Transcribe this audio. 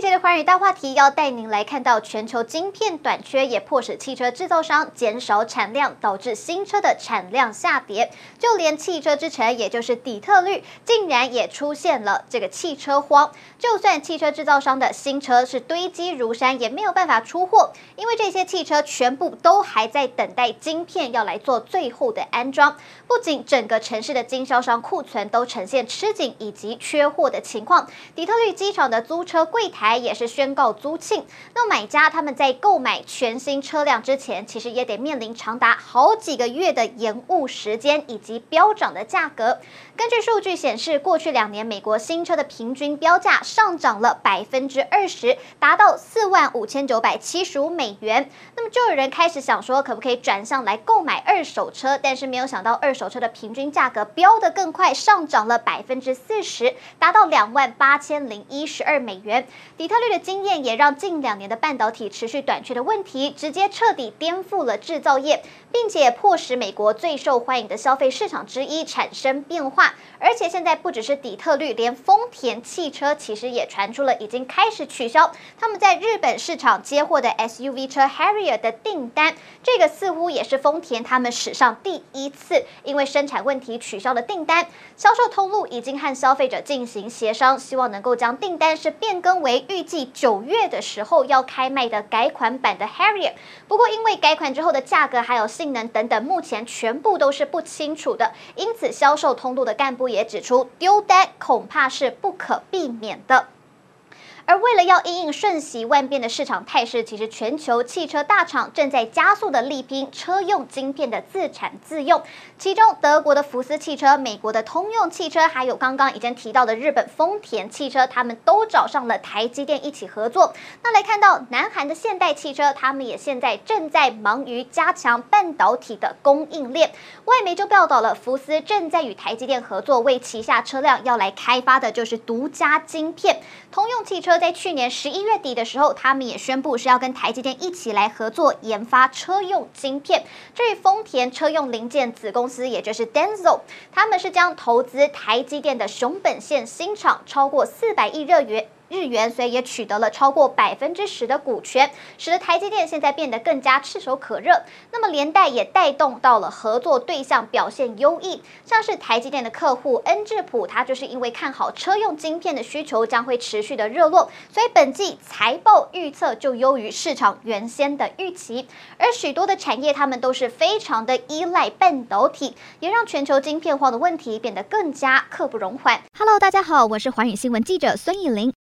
这一节的寰宇大话题要带您来看到，全球晶片短缺也迫使汽车制造商减少产量，导致新车的产量下跌。就连汽车之城，也就是底特律，竟然也出现了这个汽车荒。就算汽车制造商的新车是堆积如山，也没有办法出货，因为这些汽车全部都还在等待晶片要来做最后的安装。不仅整个城市的经销商库存都呈现吃紧以及缺货的情况，底特律机场的租车柜台。台也是宣告租罄，那买家他们在购买全新车辆之前，其实也得面临长达好几个月的延误时间以及飙涨的价格。根据数据显示，过去两年美国新车的平均标价上涨了百分之二十，达到四万五千九百七十五美元。那么就有人开始想说，可不可以转向来购买二手车？但是没有想到，二手车的平均价格飙得更快，上涨了百分之四十，达到两万八千零一十二美元。底特律的经验也让近两年的半导体持续短缺的问题直接彻底颠覆了制造业，并且迫使美国最受欢迎的消费市场之一产生变化。而且现在不只是底特律，连丰田汽车其实也传出了已经开始取消他们在日本市场接货的 SUV 车 Harrier 的订单。这个似乎也是丰田他们史上第一次因为生产问题取消了订单。销售通路已经和消费者进行协商，希望能够将订单是变更为。预计九月的时候要开卖的改款版的 Harrier，不过因为改款之后的价格还有性能等等，目前全部都是不清楚的，因此销售通路的干部也指出，丢单恐怕是不可避免的。而为了要因应瞬息万变的市场态势，其实全球汽车大厂正在加速的力拼车用晶片的自产自用。其中，德国的福斯汽车、美国的通用汽车，还有刚刚已经提到的日本丰田汽车，他们都找上了台积电一起合作。那来看到南韩的现代汽车，他们也现在正在忙于加强半导体的供应链。外媒就报道了，福斯正在与台积电合作，为旗下车辆要来开发的就是独家晶片。通用汽车。在去年十一月底的时候，他们也宣布是要跟台积电一起来合作研发车用晶片。至于丰田车用零件子公司，也就是 Denso，他们是将投资台积电的熊本县新厂，超过四百亿日元。日元，所以也取得了超过百分之十的股权，使得台积电现在变得更加炙手可热。那么连带也带动到了合作对象表现优异，像是台积电的客户恩智浦，它就是因为看好车用晶片的需求将会持续的热络，所以本季财报预测就优于市场原先的预期。而许多的产业，他们都是非常的依赖半导体，也让全球晶片荒的问题变得更加刻不容缓。Hello，大家好，我是寰宇新闻记者孙艺玲。